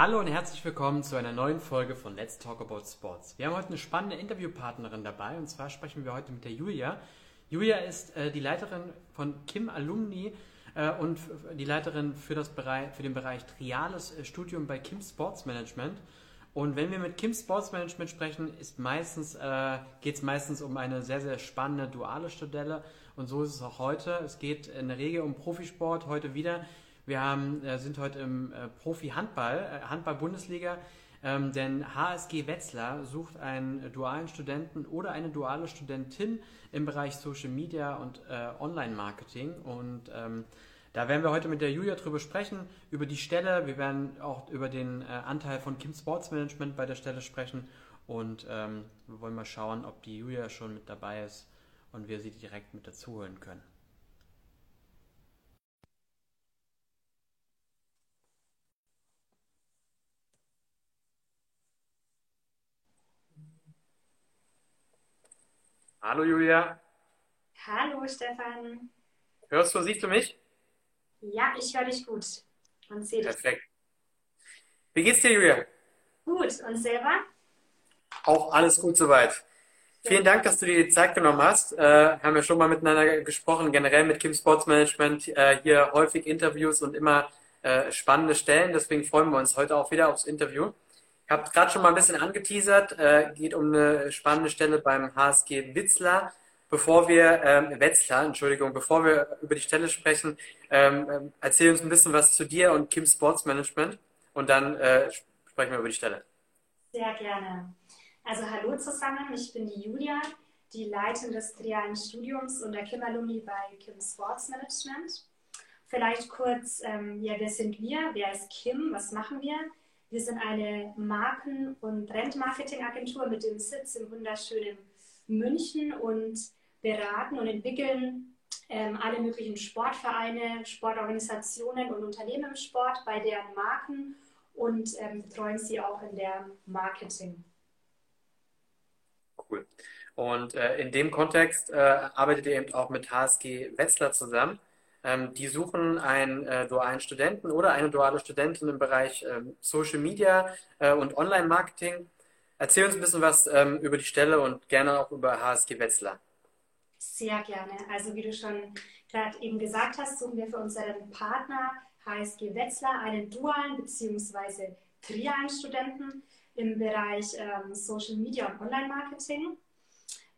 Hallo und herzlich willkommen zu einer neuen Folge von Let's Talk About Sports. Wir haben heute eine spannende Interviewpartnerin dabei und zwar sprechen wir heute mit der Julia. Julia ist äh, die Leiterin von Kim Alumni äh, und die Leiterin für, das Bereich, für den Bereich Triales äh, Studium bei Kim Sports Management. Und wenn wir mit Kim Sports Management sprechen, ist äh, geht es meistens um eine sehr, sehr spannende duale Stelle. Und so ist es auch heute. Es geht in der Regel um Profisport, heute wieder. Wir haben, äh, sind heute im äh, Profi-Handball, äh, Handball-Bundesliga. Ähm, denn HSG Wetzlar sucht einen dualen Studenten oder eine duale Studentin im Bereich Social Media und Online-Marketing. Und ähm, da werden wir heute mit der Julia drüber sprechen, über die Stelle. Wir werden auch über den Anteil von Kim Sports Management bei der Stelle sprechen. Und ähm, wir wollen mal schauen, ob die Julia schon mit dabei ist und wir sie direkt mit dazu holen können. Hallo Julia. Hallo Stefan. Hörst du, siehst du mich? Ja, ich höre dich gut und sehe dich. Perfekt. Wie geht's dir, Julia? Gut, und selber? Auch alles gut soweit. Vielen Dank, dass du dir die Zeit genommen hast. Äh, haben wir schon mal miteinander gesprochen, generell mit Kim Sports Management. Äh, hier häufig Interviews und immer äh, spannende Stellen. Deswegen freuen wir uns heute auch wieder aufs Interview. Ich habe gerade schon mal ein bisschen angeteasert. Äh, geht um eine spannende Stelle beim HSG Witzlar. Bevor wir, ähm, Wetzlar, Entschuldigung, bevor wir über die Stelle sprechen, ähm, ähm, erzähl uns ein bisschen was zu dir und Kim Sports Management und dann äh, sprechen wir über die Stelle. Sehr gerne. Also hallo zusammen, ich bin die Julia, die Leiterin des trialen Studiums und der Kim Alumni bei Kim Sports Management. Vielleicht kurz, ähm, ja, wer sind wir? Wer ist Kim? Was machen wir? Wir sind eine Marken- und Brandmarketing-Agentur mit dem Sitz im wunderschönen München und beraten und entwickeln ähm, alle möglichen Sportvereine, Sportorganisationen und Unternehmen im Sport bei deren Marken und ähm, betreuen sie auch in der Marketing. Cool. Und äh, in dem Kontext äh, arbeitet ihr eben auch mit HSG Wetzlar zusammen. Ähm, die suchen einen äh, dualen Studenten oder eine duale Studentin im Bereich ähm, Social Media äh, und Online-Marketing. Erzähl uns ein bisschen was ähm, über die Stelle und gerne auch über HSG Wetzlar. Sehr gerne. Also wie du schon gerade eben gesagt hast, suchen wir für unseren Partner HSG Wetzlar einen dualen bzw. trialen Studenten im Bereich ähm, Social Media und Online-Marketing.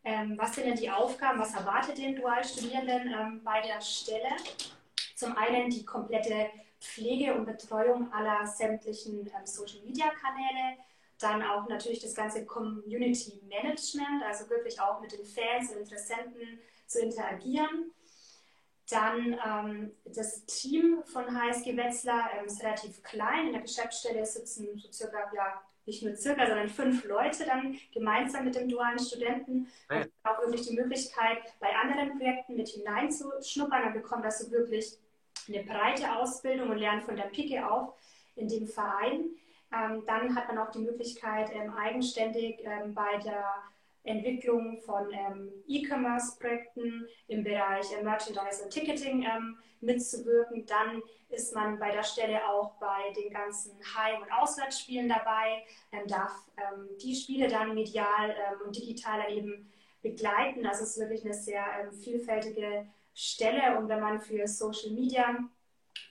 Ähm, was sind denn die Aufgaben? Was erwartet den Dualstudierenden ähm, bei der Stelle? Zum einen die komplette Pflege und Betreuung aller sämtlichen ähm, Social-Media-Kanäle, dann auch natürlich das ganze Community Management, also wirklich auch mit den Fans und Interessenten zu interagieren. Dann ähm, das Team von HSG Wetzlar ähm, ist relativ klein. In der Geschäftsstelle sitzen so circa, ja, nicht nur circa, sondern fünf Leute dann gemeinsam mit dem dualen Studenten. Und auch wirklich die Möglichkeit, bei anderen Projekten mit hineinzuschnuppern. Dann bekommt das so wirklich eine breite Ausbildung und lernt von der Pike auf in dem Verein. Ähm, dann hat man auch die Möglichkeit, ähm, eigenständig ähm, bei der Entwicklung von ähm, E-Commerce-Projekten im Bereich äh, Merchandise und Ticketing ähm, mitzuwirken. Dann ist man bei der Stelle auch bei den ganzen Heim- und Auswärtsspielen dabei, ähm, darf die Spiele dann medial und digital eben begleiten. Das ist wirklich eine sehr vielfältige Stelle und wenn man für Social Media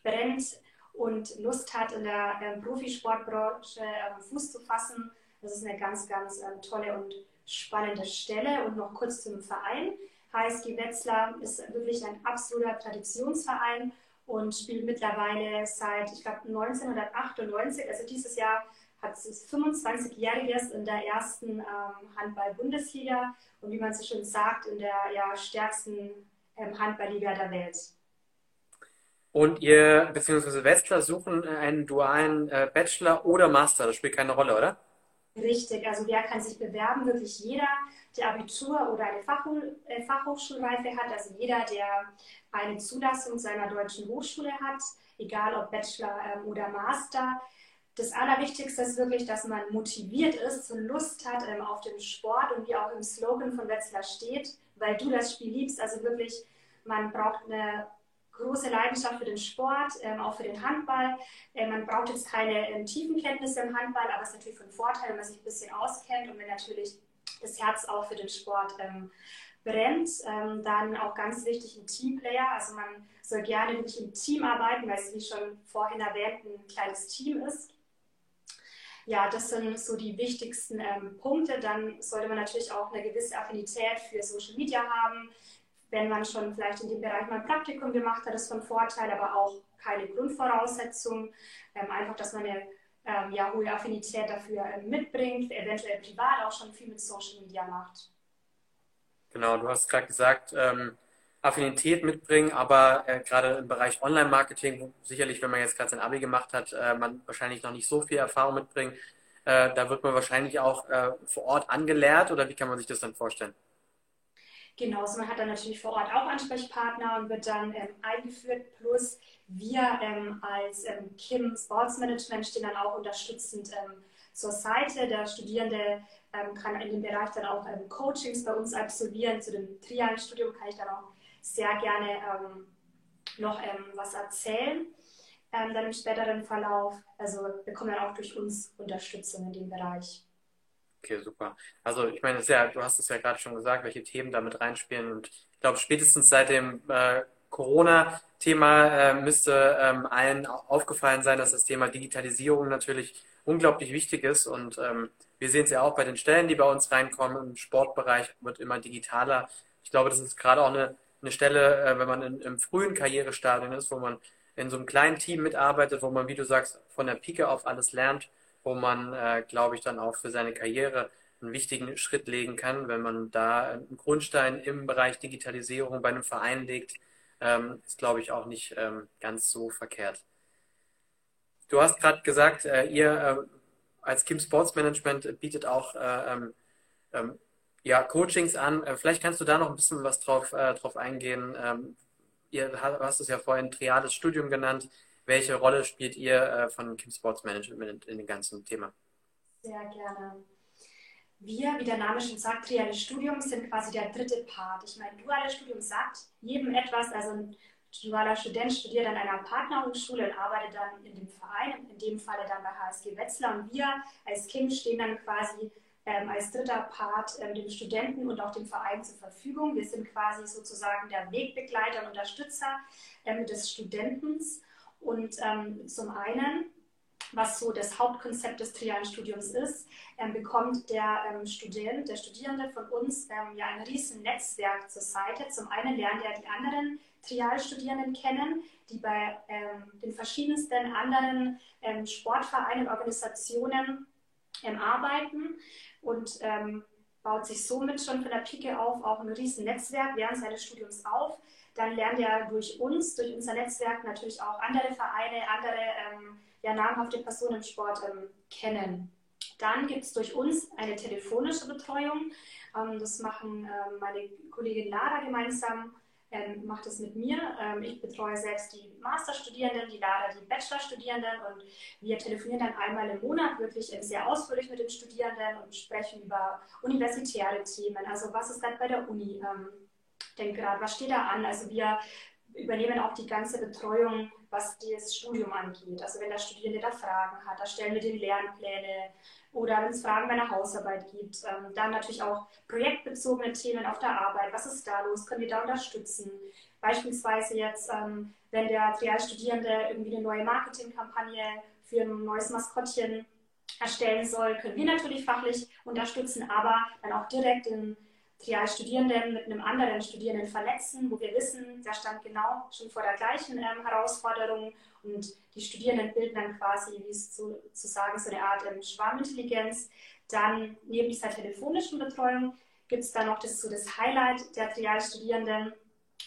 brennt, und Lust hat, in der ähm, Profisportbranche ähm, Fuß zu fassen. Das ist eine ganz, ganz ähm, tolle und spannende Stelle. Und noch kurz zum Verein. HSG Wetzlar ist wirklich ein absoluter Traditionsverein und spielt mittlerweile seit, ich glaube, 1998, also dieses Jahr hat es 25-jähriges in der ersten ähm, Handball-Bundesliga und wie man so schön sagt, in der ja, stärksten ähm, Handballliga der Welt. Und ihr, beziehungsweise Westler, suchen einen dualen äh, Bachelor oder Master. Das spielt keine Rolle, oder? Richtig, also wer kann sich bewerben? Wirklich jeder, der Abitur oder eine Fachhoch äh, Fachhochschulreife hat, also jeder, der eine Zulassung seiner deutschen Hochschule hat, egal ob Bachelor ähm, oder Master. Das Allerwichtigste ist wirklich, dass man motiviert ist und Lust hat ähm, auf den Sport und wie auch im Slogan von Wetzlar steht, weil du das Spiel liebst. Also wirklich, man braucht eine große Leidenschaft für den Sport, ähm, auch für den Handball. Äh, man braucht jetzt keine ähm, tiefen Kenntnisse im Handball, aber es ist natürlich von Vorteil, wenn man sich ein bisschen auskennt und wenn natürlich das Herz auch für den Sport ähm, brennt. Ähm, dann auch ganz wichtig ein Teamplayer. Also man soll gerne wirklich im Team arbeiten, weil es wie schon vorhin erwähnt ein kleines Team ist. Ja, das sind so die wichtigsten ähm, Punkte. Dann sollte man natürlich auch eine gewisse Affinität für Social Media haben. Wenn man schon vielleicht in dem Bereich mal Praktikum gemacht hat, ist von Vorteil, aber auch keine Grundvoraussetzung. Ähm, einfach, dass man eine ähm, ja, hohe Affinität dafür ähm, mitbringt, eventuell privat auch schon viel mit Social Media macht. Genau, du hast gerade gesagt, ähm, Affinität mitbringen, aber äh, gerade im Bereich Online-Marketing, sicherlich, wenn man jetzt gerade sein Abi gemacht hat, äh, man wahrscheinlich noch nicht so viel Erfahrung mitbringen. Äh, da wird man wahrscheinlich auch äh, vor Ort angelehrt oder wie kann man sich das dann vorstellen? Genau, also man hat dann natürlich vor Ort auch Ansprechpartner und wird dann ähm, eingeführt. Plus wir ähm, als ähm, Kim Sports Management stehen dann auch unterstützend ähm, zur Seite. Der Studierende ähm, kann in dem Bereich dann auch ähm, Coachings bei uns absolvieren. Zu dem trialen Studium kann ich dann auch sehr gerne noch was erzählen. Dann im späteren Verlauf. Also wir bekommen dann auch durch uns Unterstützung in dem Bereich. Okay, super. Also ich meine, ja, du hast es ja gerade schon gesagt, welche Themen damit reinspielen. Und ich glaube, spätestens seit dem äh, Corona-Thema äh, müsste ähm, allen aufgefallen sein, dass das Thema Digitalisierung natürlich unglaublich wichtig ist. Und ähm, wir sehen es ja auch bei den Stellen, die bei uns reinkommen. Im Sportbereich wird immer digitaler. Ich glaube, das ist gerade auch eine, eine Stelle, äh, wenn man in, im frühen Karrierestadion ist, wo man in so einem kleinen Team mitarbeitet, wo man, wie du sagst, von der Pike auf alles lernt, wo man, äh, glaube ich, dann auch für seine Karriere einen wichtigen Schritt legen kann, wenn man da einen Grundstein im Bereich Digitalisierung bei einem Verein legt, ähm, ist, glaube ich, auch nicht ähm, ganz so verkehrt. Du hast gerade gesagt, äh, ihr äh, als Kim Sports Management bietet auch äh, ähm, ähm, ja, Coachings an. Äh, vielleicht kannst du da noch ein bisschen was drauf, äh, drauf eingehen. Ähm, ihr hast es ja vorhin triades Studium genannt. Welche Rolle spielt ihr äh, von Kim Sports Management in dem ganzen Thema? Sehr gerne. Wir, wie der Name schon sagt, triades Studium sind quasi der dritte Part. Ich meine, duales Studium sagt jedem etwas, also ein dualer Student studiert an einer Partnerhochschule und arbeitet dann in dem Verein, in dem Falle dann bei HSG Wetzlar. Und wir als Kind stehen dann quasi ähm, als dritter Part ähm, dem Studenten und auch dem Verein zur Verfügung. Wir sind quasi sozusagen der Wegbegleiter und Unterstützer ähm, des Studentens. Und ähm, zum einen, was so das Hauptkonzept des trialen Studiums ist, ähm, bekommt der ähm, Student, der Studierende von uns ja ein riesen Netzwerk zur Seite. Zum einen lernt er die anderen Trialstudierenden kennen, die bei ähm, den verschiedensten anderen ähm, Sportvereinen Organisationen ähm, arbeiten und ähm, baut sich somit schon von der Pike auf auch ein riesen Netzwerk während seines Studiums auf. Dann lernt er durch uns, durch unser Netzwerk natürlich auch andere Vereine, andere ähm, ja, namhafte Personen im Sport ähm, kennen. Dann gibt es durch uns eine telefonische Betreuung. das machen meine Kollegin Lara gemeinsam ähm, macht es mit mir. Ähm, ich betreue selbst die Masterstudierenden, die Lara die Bachelorstudierenden und wir telefonieren dann einmal im Monat wirklich sehr ausführlich mit den Studierenden und sprechen über universitäre Themen. Also was ist gerade bei der Uni? Ähm, denn gerade, was steht da an? Also wir übernehmen auch die ganze Betreuung, was das Studium angeht. Also wenn der Studierende da Fragen hat, da stellen wir den Lernpläne, oder wenn es Fragen bei der Hausarbeit gibt. Ähm, dann natürlich auch projektbezogene Themen auf der Arbeit. Was ist da los? Können wir da unterstützen? Beispielsweise jetzt, ähm, wenn der Trialstudierende irgendwie eine neue Marketingkampagne für ein neues Maskottchen erstellen soll, können wir natürlich fachlich unterstützen, aber dann auch direkt den Trialstudierenden mit einem anderen Studierenden vernetzen, wo wir wissen, der stand genau schon vor der gleichen ähm, Herausforderung und die Studierenden bilden dann quasi, wie es zu, zu sagen, so eine Art ähm, Schwarmintelligenz. Dann neben dieser telefonischen Betreuung gibt es dann noch das, so das Highlight der Trialstudierenden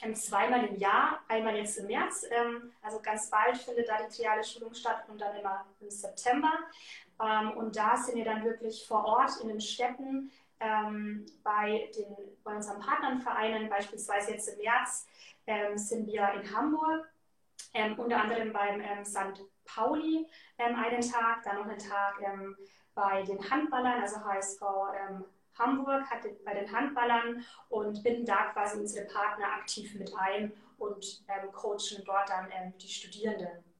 ähm, zweimal im Jahr, einmal jetzt im März, ähm, also ganz bald findet da die triale Schulung statt und dann immer im September. Ähm, und da sind wir dann wirklich vor Ort in den Städten ähm, bei, den, bei unseren Partnernvereinen, beispielsweise jetzt im März ähm, sind wir in Hamburg, ähm, unter anderem beim ähm, St. Pauli ähm, einen Tag, dann noch einen Tag ähm, bei den Handballern, also HSV Hamburg, hatte bei den Handballern und binden da quasi unsere Partner aktiv mit ein und ähm, coachen dort dann ähm, die Studierenden.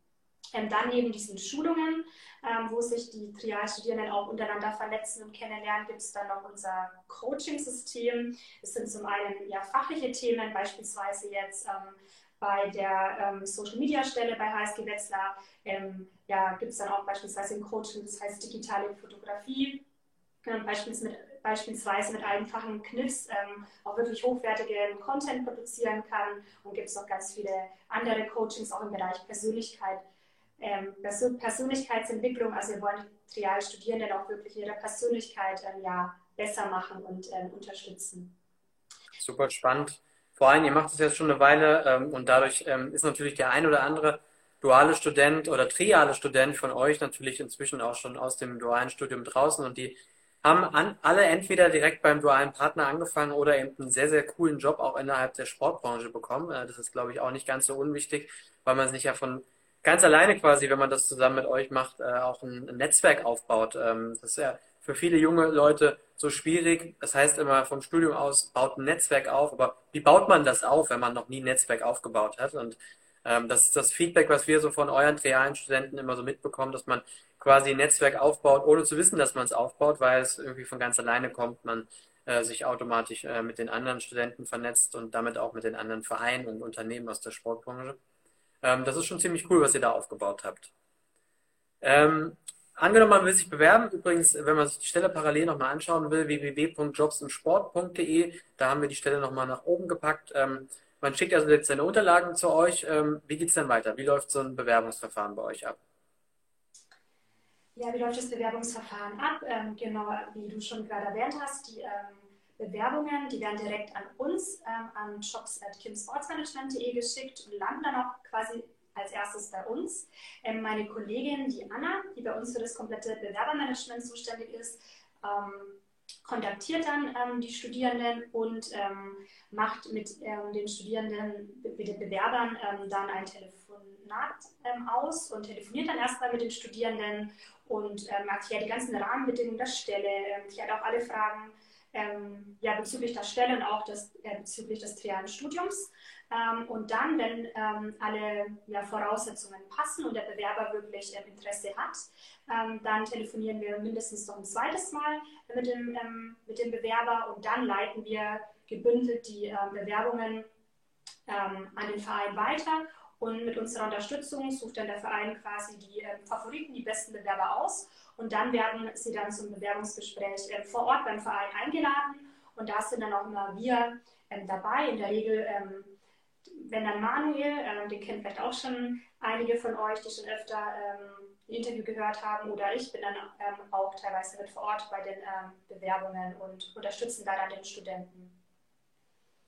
Ähm, dann neben diesen Schulungen, ähm, wo sich die Trialstudierenden auch untereinander vernetzen und kennenlernen, gibt es dann noch unser Coaching-System. Es sind zum einen ja, fachliche Themen, beispielsweise jetzt ähm, bei der ähm, Social Media Stelle bei HSG Wetzlar ähm, ja, gibt es dann auch beispielsweise ein Coaching, das heißt digitale Fotografie, ähm, beispielsweise mit, beispielsweise mit einfachen Kniffs ähm, auch wirklich hochwertigen Content produzieren kann und gibt es noch ganz viele andere Coachings auch im Bereich Persönlichkeit. Ähm, Persönlichkeitsentwicklung, also wir wollen die Trialstudierenden auch wirklich ihre Persönlichkeit ähm, ja, besser machen und ähm, unterstützen. Super spannend. Vor allem, ihr macht es jetzt schon eine Weile ähm, und dadurch ähm, ist natürlich der ein oder andere duale Student oder triale Student von euch natürlich inzwischen auch schon aus dem dualen Studium draußen und die haben an, alle entweder direkt beim dualen Partner angefangen oder eben einen sehr, sehr coolen Job auch innerhalb der Sportbranche bekommen. Äh, das ist, glaube ich, auch nicht ganz so unwichtig, weil man sich ja von ganz alleine quasi, wenn man das zusammen mit euch macht, äh, auch ein, Netzwerk aufbaut. Ähm, das ist ja für viele junge Leute so schwierig. Das heißt immer vom Studium aus, baut ein Netzwerk auf. Aber wie baut man das auf, wenn man noch nie ein Netzwerk aufgebaut hat? Und ähm, das ist das Feedback, was wir so von euren realen Studenten immer so mitbekommen, dass man quasi ein Netzwerk aufbaut, ohne zu wissen, dass man es aufbaut, weil es irgendwie von ganz alleine kommt. Man äh, sich automatisch äh, mit den anderen Studenten vernetzt und damit auch mit den anderen Vereinen und Unternehmen aus der Sportbranche. Ähm, das ist schon ziemlich cool, was ihr da aufgebaut habt. Ähm, Angenommen, man will sich bewerben, übrigens, wenn man sich die Stelle parallel nochmal anschauen will, www.jobsundsport.de, da haben wir die Stelle nochmal nach oben gepackt. Ähm, man schickt also jetzt seine Unterlagen zu euch. Ähm, wie geht es denn weiter? Wie läuft so ein Bewerbungsverfahren bei euch ab? Ja, wie läuft das Bewerbungsverfahren ab? Ähm, genau, wie du schon gerade erwähnt hast, die ähm, Bewerbungen, die werden direkt an uns, ähm, an jobs.kimsportsmanagement.de geschickt und landen dann auch quasi als erstes bei uns. Ähm, meine Kollegin, die Anna, die bei uns für das komplette Bewerbermanagement zuständig ist, ähm, kontaktiert dann ähm, die Studierenden und ähm, macht mit ähm, den Studierenden, mit den Bewerbern ähm, dann ein Telefonat aus und telefoniert dann erstmal mit den Studierenden und erklärt die ganzen Rahmenbedingungen der Stelle, klärt auch alle Fragen ja, bezüglich der Stelle und auch des, äh, bezüglich des trialen Studiums. Ähm, und dann, wenn ähm, alle ja, Voraussetzungen passen und der Bewerber wirklich ähm, Interesse hat, ähm, dann telefonieren wir mindestens noch ein zweites Mal mit dem, ähm, mit dem Bewerber und dann leiten wir gebündelt die äh, Bewerbungen ähm, an den Verein weiter. Und mit unserer Unterstützung sucht dann der Verein quasi die Favoriten, die besten Bewerber aus. Und dann werden sie dann zum Bewerbungsgespräch äh, vor Ort beim Verein eingeladen. Und da sind dann auch immer wir dabei. In der Regel wenn dann Manuel, äh, den kennen vielleicht auch schon einige von euch, die schon öfter ähm, ein Interview gehört haben, oder ich bin dann ähm, auch teilweise mit vor Ort bei den ähm, Bewerbungen und unterstützen da dann den Studenten.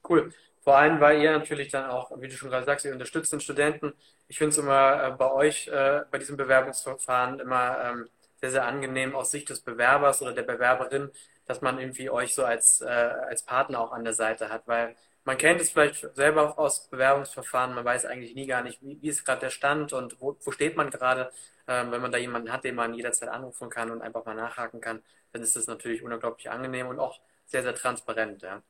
Cool. Vor allem, weil ihr natürlich dann auch, wie du schon gerade sagst, ihr unterstützt den Studenten. Ich finde es immer äh, bei euch, äh, bei diesem Bewerbungsverfahren immer ähm, sehr, sehr angenehm aus Sicht des Bewerbers oder der Bewerberin, dass man irgendwie euch so als, äh, als Partner auch an der Seite hat, weil man kennt es vielleicht selber aus Bewerbungsverfahren, man weiß eigentlich nie gar nicht, wie, wie ist gerade der Stand und wo, wo steht man gerade. Ähm, wenn man da jemanden hat, den man jederzeit anrufen kann und einfach mal nachhaken kann, dann ist das natürlich unglaublich angenehm und auch sehr, sehr transparent. Ja.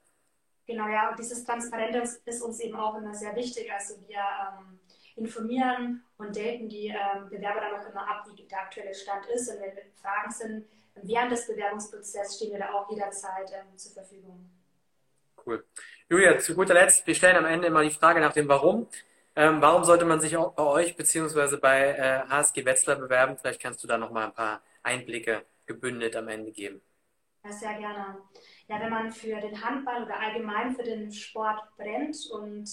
Genau, ja, und dieses Transparente ist uns eben auch immer sehr wichtig. Also wir ähm, informieren und daten die ähm, Bewerber dann auch immer ab, wie der aktuelle Stand ist. Und wenn Fragen sind, während des Bewerbungsprozesses stehen wir da auch jederzeit ähm, zur Verfügung. Cool. Julia, zu guter Letzt, wir stellen am Ende immer die Frage nach dem Warum. Ähm, warum sollte man sich auch bei euch beziehungsweise bei äh, HSG Wetzlar bewerben? Vielleicht kannst du da noch mal ein paar Einblicke gebündelt am Ende geben. Ja, sehr gerne. Ja, wenn man für den Handball oder allgemein für den Sport brennt und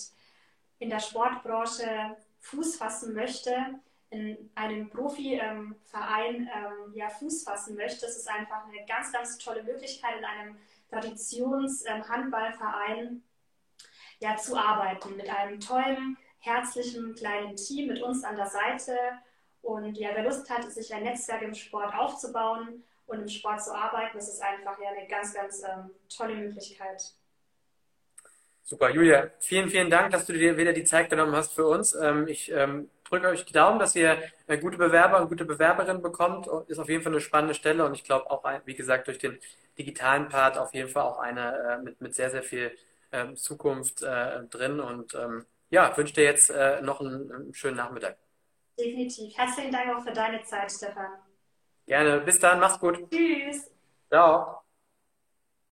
in der Sportbranche Fuß fassen möchte, in einem Profiverein ähm, ähm, ja, Fuß fassen möchte, das ist einfach eine ganz, ganz tolle Möglichkeit in einem Traditionshandballverein ja, zu arbeiten. Mit einem tollen, herzlichen kleinen Team mit uns an der Seite. Und ja, wer Lust hat, sich ein Netzwerk im Sport aufzubauen und im Sport zu arbeiten, das ist einfach ja eine ganz, ganz ähm, tolle Möglichkeit. Super, Julia, vielen, vielen Dank, dass du dir wieder die Zeit genommen hast für uns. Ähm, ich ähm, drücke euch die Daumen, dass ihr gute Bewerber und gute Bewerberinnen bekommt. Ist auf jeden Fall eine spannende Stelle und ich glaube auch, wie gesagt, durch den digitalen Part auf jeden Fall auch eine äh, mit, mit sehr, sehr viel ähm, Zukunft äh, drin. Und ja, wünsche dir jetzt äh, noch einen, einen schönen Nachmittag. Definitiv. Herzlichen Dank auch für deine Zeit, Stefan. Gerne. Bis dann. Mach's gut. Tschüss. Ciao.